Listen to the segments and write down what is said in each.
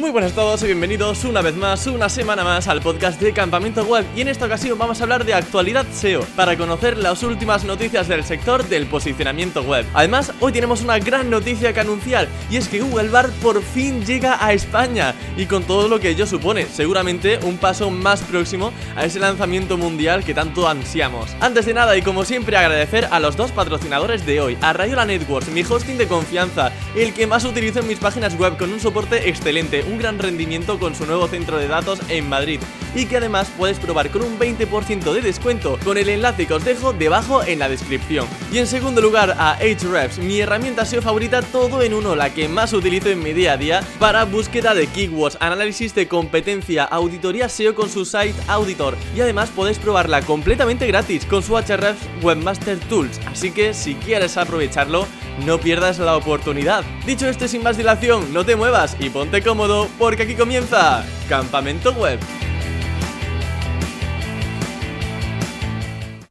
Muy buenas a todos y bienvenidos una vez más, una semana más al podcast de Campamento Web y en esta ocasión vamos a hablar de actualidad SEO para conocer las últimas noticias del sector del posicionamiento web. Además, hoy tenemos una gran noticia que anunciar y es que Google Bar por fin llega a España y con todo lo que ello supone, seguramente un paso más próximo a ese lanzamiento mundial que tanto ansiamos. Antes de nada y como siempre agradecer a los dos patrocinadores de hoy, a Rayola Networks, mi hosting de confianza, el que más utilizo en mis páginas web con un soporte excelente un gran rendimiento con su nuevo centro de datos en Madrid y que además puedes probar con un 20% de descuento con el enlace que os dejo debajo en la descripción. Y en segundo lugar a Ahrefs, mi herramienta SEO favorita todo en uno, la que más utilizo en mi día a día para búsqueda de keywords, análisis de competencia, auditoría SEO con su site Auditor y además podéis probarla completamente gratis con su Ahrefs Webmaster Tools, así que si quieres aprovecharlo, no pierdas la oportunidad. Dicho esto sin más dilación, no te muevas y ponte cómodo porque aquí comienza Campamento Web.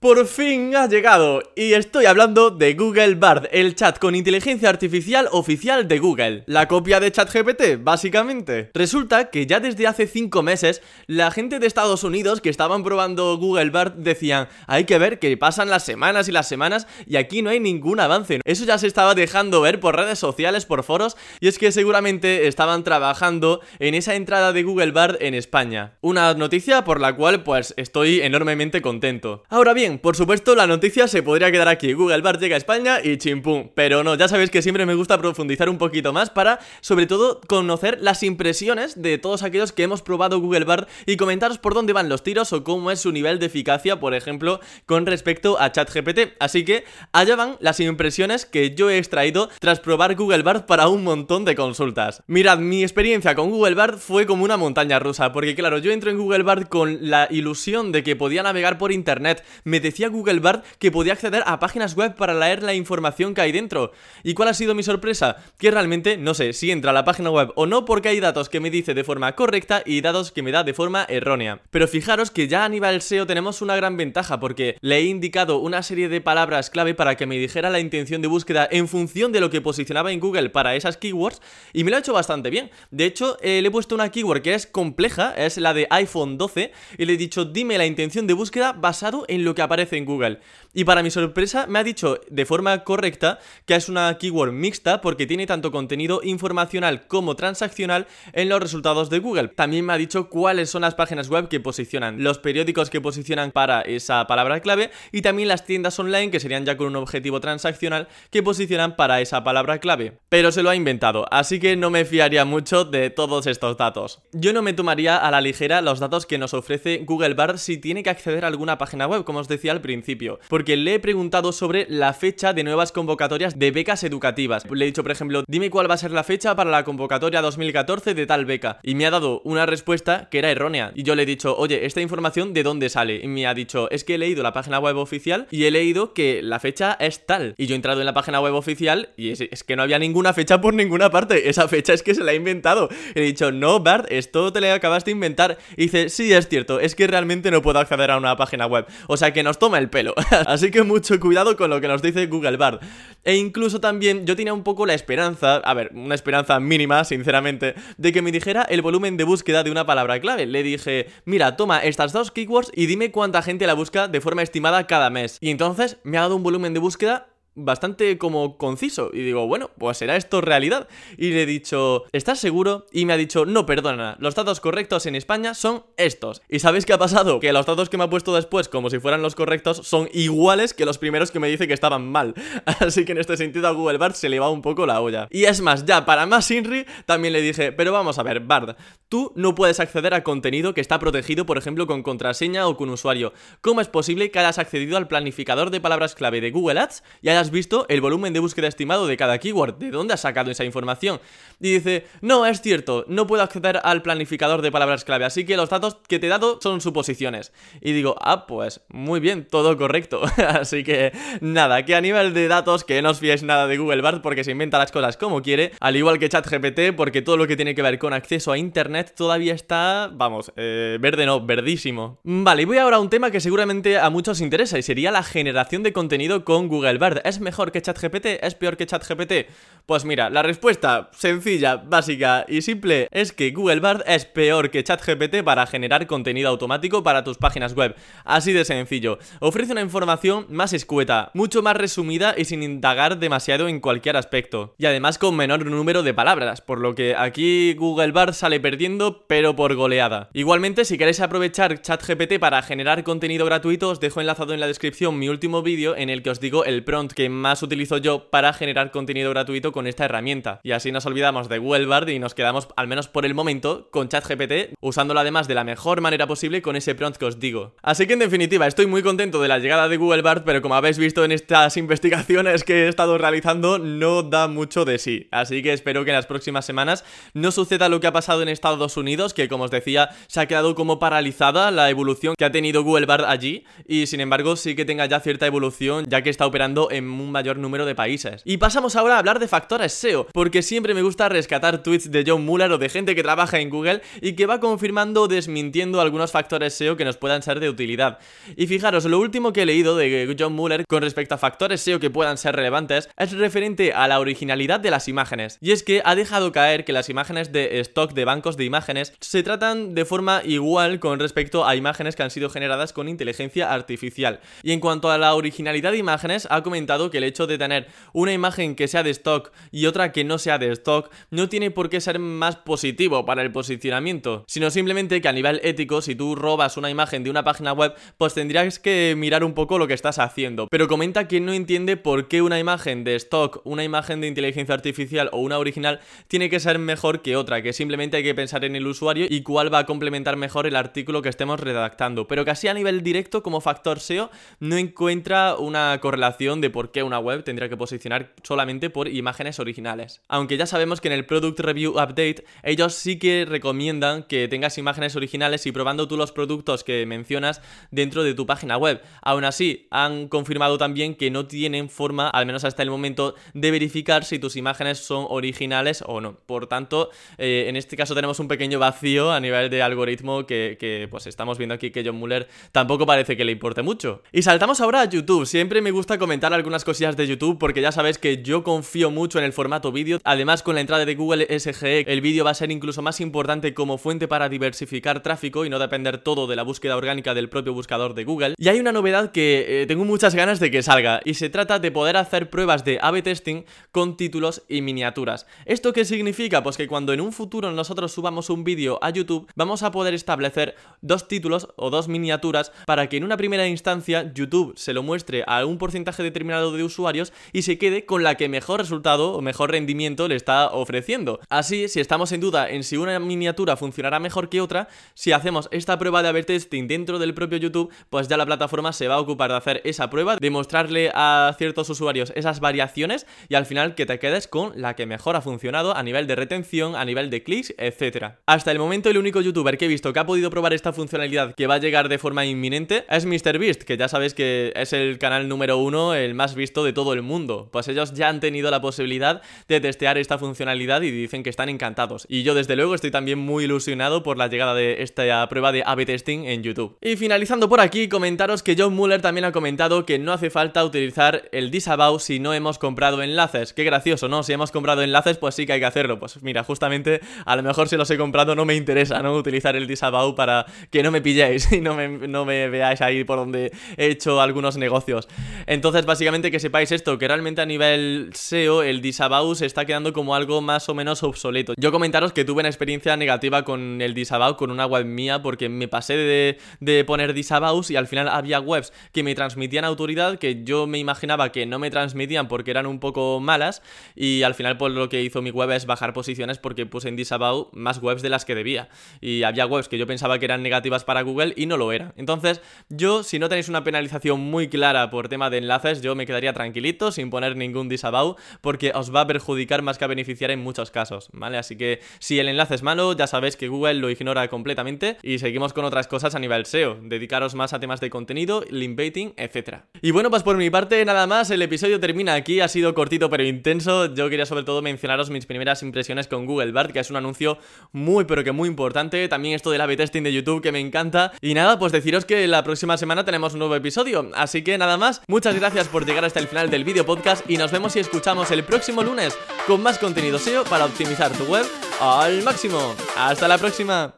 Por fin ha llegado y estoy hablando de Google Bard, el chat con inteligencia artificial oficial de Google, la copia de ChatGPT, básicamente. Resulta que ya desde hace 5 meses la gente de Estados Unidos que estaban probando Google Bard decían, hay que ver que pasan las semanas y las semanas y aquí no hay ningún avance. Eso ya se estaba dejando ver por redes sociales, por foros y es que seguramente estaban trabajando en esa entrada de Google Bard en España. Una noticia por la cual pues estoy enormemente contento. Ahora bien, por supuesto, la noticia se podría quedar aquí. Google Bar llega a España y chimpum. Pero no, ya sabéis que siempre me gusta profundizar un poquito más para, sobre todo, conocer las impresiones de todos aquellos que hemos probado Google Bar y comentaros por dónde van los tiros o cómo es su nivel de eficacia, por ejemplo, con respecto a ChatGPT. Así que allá van las impresiones que yo he extraído tras probar Google Bard para un montón de consultas. Mirad, mi experiencia con Google Bard fue como una montaña rusa, porque claro, yo entro en Google Bard con la ilusión de que podía navegar por internet, me decía Google Bard que podía acceder a páginas web para leer la información que hay dentro. ¿Y cuál ha sido mi sorpresa? Que realmente no sé si entra a la página web o no porque hay datos que me dice de forma correcta y datos que me da de forma errónea. Pero fijaros que ya a nivel SEO tenemos una gran ventaja porque le he indicado una serie de palabras clave para que me dijera la intención de búsqueda en función de lo que posicionaba en Google para esas keywords y me lo ha hecho bastante bien. De hecho, eh, le he puesto una keyword que es compleja, es la de iPhone 12 y le he dicho dime la intención de búsqueda basado en lo que aparece en Google. Y para mi sorpresa me ha dicho de forma correcta que es una keyword mixta porque tiene tanto contenido informacional como transaccional en los resultados de Google. También me ha dicho cuáles son las páginas web que posicionan, los periódicos que posicionan para esa palabra clave y también las tiendas online que serían ya con un objetivo transaccional que posicionan para esa palabra clave. Pero se lo ha inventado, así que no me fiaría mucho de todos estos datos. Yo no me tomaría a la ligera los datos que nos ofrece Google Bar si tiene que acceder a alguna página web, como os decía al principio, porque le he preguntado sobre la fecha de nuevas convocatorias de becas educativas. Le he dicho, por ejemplo, dime cuál va a ser la fecha para la convocatoria 2014 de tal beca. Y me ha dado una respuesta que era errónea. Y yo le he dicho, oye, ¿esta información de dónde sale? Y me ha dicho, es que he leído la página web oficial y he leído que la fecha es tal. Y yo he entrado en la página web oficial y es, que no había ninguna fecha por ninguna parte. Esa fecha es que se la ha inventado. He dicho, no, Bart, esto te lo acabas de inventar. Y dice, sí, es cierto, es que realmente no puedo acceder a una página web. O sea que nos toma el pelo. Así que mucho cuidado con lo que nos dice Google Bard. E incluso también yo tenía un poco la esperanza, a ver, una esperanza mínima, sinceramente, de que me dijera el volumen de búsqueda de una palabra clave. Le dije, mira, toma estas dos keywords y dime cuánta gente la busca de forma estimada cada mes. Y entonces me ha dado un volumen de búsqueda bastante como conciso. Y digo, bueno, pues será esto realidad. Y le he dicho, ¿estás seguro? Y me ha dicho, no, perdona, los datos correctos en España son estos. ¿Y sabéis qué ha pasado? Que los datos que me ha puesto después, como si fueran los correctos, son iguales que los primeros que me dice que estaban mal. Así que en este sentido a Google Bard se le va un poco la olla. Y es más, ya para más Inri, también le dije, pero vamos a ver, Bard, tú no puedes acceder a contenido que está protegido, por ejemplo, con contraseña o con usuario. ¿Cómo es posible que hayas accedido al planificador de palabras clave de Google Ads y hayas visto el volumen de búsqueda estimado de cada keyword. ¿De dónde has sacado esa información? Y dice, no, es cierto, no puedo acceder al planificador de palabras clave, así que los datos que te he dado son suposiciones. Y digo, ah, pues muy bien, todo correcto. así que nada, que a nivel de datos que no os fiéis nada de Google Bard porque se inventa las cosas como quiere, al igual que ChatGPT porque todo lo que tiene que ver con acceso a Internet todavía está, vamos, eh, verde no, verdísimo. Vale, y voy ahora a un tema que seguramente a muchos interesa y sería la generación de contenido con Google Bard. ¿Es mejor que ChatGPT? ¿Es peor que ChatGPT? Pues mira, la respuesta sencilla, básica y simple es que Google Bard es peor que ChatGPT para generar contenido automático para tus páginas web. Así de sencillo. Ofrece una información más escueta, mucho más resumida y sin indagar demasiado en cualquier aspecto. Y además con menor número de palabras, por lo que aquí Google Bard sale perdiendo, pero por goleada. Igualmente, si queréis aprovechar ChatGPT para generar contenido gratuito, os dejo enlazado en la descripción mi último vídeo en el que os digo el prompt que más utilizo yo para generar contenido gratuito con esta herramienta. Y así nos olvidamos de Google Bard y nos quedamos, al menos por el momento, con ChatGPT, usándolo además de la mejor manera posible con ese prompt que os digo. Así que en definitiva, estoy muy contento de la llegada de Google Bard, pero como habéis visto en estas investigaciones que he estado realizando, no da mucho de sí. Así que espero que en las próximas semanas no suceda lo que ha pasado en Estados Unidos, que como os decía, se ha quedado como paralizada la evolución que ha tenido Google Bard allí, y sin embargo sí que tenga ya cierta evolución, ya que está operando en un mayor número de países. Y pasamos ahora a hablar de factores SEO, porque siempre me gusta rescatar tweets de John Muller o de gente que trabaja en Google y que va confirmando o desmintiendo algunos factores SEO que nos puedan ser de utilidad. Y fijaros, lo último que he leído de John Muller con respecto a factores SEO que puedan ser relevantes es referente a la originalidad de las imágenes. Y es que ha dejado caer que las imágenes de stock de bancos de imágenes se tratan de forma igual con respecto a imágenes que han sido generadas con inteligencia artificial. Y en cuanto a la originalidad de imágenes, ha comentado que el hecho de tener una imagen que sea de stock y otra que no sea de stock no tiene por qué ser más positivo para el posicionamiento, sino simplemente que a nivel ético, si tú robas una imagen de una página web, pues tendrías que mirar un poco lo que estás haciendo. Pero comenta que no entiende por qué una imagen de stock, una imagen de inteligencia artificial o una original tiene que ser mejor que otra, que simplemente hay que pensar en el usuario y cuál va a complementar mejor el artículo que estemos redactando. Pero casi a nivel directo, como factor SEO, no encuentra una correlación de por qué una web tendría que posicionar solamente por imágenes originales. Aunque ya sabemos que en el Product Review Update ellos sí que recomiendan que tengas imágenes originales y probando tú los productos que mencionas dentro de tu página web. Aún así, han confirmado también que no tienen forma, al menos hasta el momento, de verificar si tus imágenes son originales o no. Por tanto, eh, en este caso tenemos un pequeño vacío a nivel de algoritmo que, que pues estamos viendo aquí que John Muller tampoco parece que le importe mucho. Y saltamos ahora a YouTube. Siempre me gusta comentar algunas cosillas de YouTube porque ya sabes que yo confío mucho en el formato vídeo. Además, con la entrada de Google SGE, el vídeo va a ser incluso más importante como fuente para diversificar tráfico y no depender todo de la búsqueda orgánica del propio buscador de Google. Y hay una novedad que eh, tengo muchas ganas de que salga y se trata de poder hacer pruebas de A-B testing con títulos y miniaturas. ¿Esto qué significa? Pues que cuando en un futuro nosotros subamos un vídeo a YouTube, vamos a poder establecer dos títulos o dos miniaturas para que en una primera instancia YouTube se lo muestre a un porcentaje determinado de usuarios y se quede con la que mejor resultado o mejor rendimiento le está ofreciendo. Así, si estamos en duda en si una miniatura funcionará mejor que otra, si hacemos esta prueba de A-B testing dentro del propio YouTube, pues ya la plataforma se va a ocupar de hacer esa prueba, de mostrarle a ciertos usuarios esas variaciones y al final que te quedes con la que mejor ha funcionado a nivel de retención, a nivel de clics, etc. Hasta el momento el único youtuber que he visto que ha podido probar esta funcionalidad que va a llegar de forma inminente es MrBeast, que ya sabéis que es el canal número uno, el más visto de todo el mundo. Pues ellos ya han tenido la posibilidad de testear esta funcionalidad y dicen que están encantados. Y yo desde luego estoy también muy ilusionado por la llegada de esta prueba de A-B testing en YouTube. Y finalizando por aquí, comentaros que John Muller también ha comentado que no hace falta utilizar el disavow si no hemos comprado enlaces. Qué gracioso, ¿no? Si hemos comprado enlaces, pues sí que hay que hacerlo. Pues mira, justamente a lo mejor si los he comprado no me interesa, ¿no? Utilizar el disavow para que no me pilléis y no me, no me veáis ahí por donde he hecho algunos negocios. Entonces, básicamente que sepáis esto, que realmente a nivel SEO el disavow se está quedando como algo más o menos obsoleto. Yo comentaros que tuve una experiencia negativa con el disavow con una web mía porque me pasé de, de poner disavows y al final había webs que me transmitían autoridad que yo me imaginaba que no me transmitían porque eran un poco malas y al final pues lo que hizo mi web es bajar posiciones porque puse en disavow más webs de las que debía y había webs que yo pensaba que eran negativas para Google y no lo eran. Entonces, yo si no tenéis una penalización muy clara por tema de enlaces, yo me quedaría tranquilito sin poner ningún disavow porque os va a perjudicar más que a beneficiar en muchos casos, ¿vale? Así que si el enlace es malo, ya sabéis que Google lo ignora completamente y seguimos con otras cosas a nivel SEO, dedicaros más a temas de contenido, link baiting, etc. Y bueno, pues por mi parte nada más, el episodio termina aquí, ha sido cortito pero intenso, yo quería sobre todo mencionaros mis primeras impresiones con Google Bard, que es un anuncio muy pero que muy importante, también esto del A-B testing de YouTube que me encanta, y nada, pues deciros que la próxima semana tenemos un nuevo episodio, así que nada más, muchas gracias por llegar hasta el final del vídeo podcast y nos vemos y escuchamos el próximo lunes con más contenido SEO para optimizar tu web al máximo. Hasta la próxima.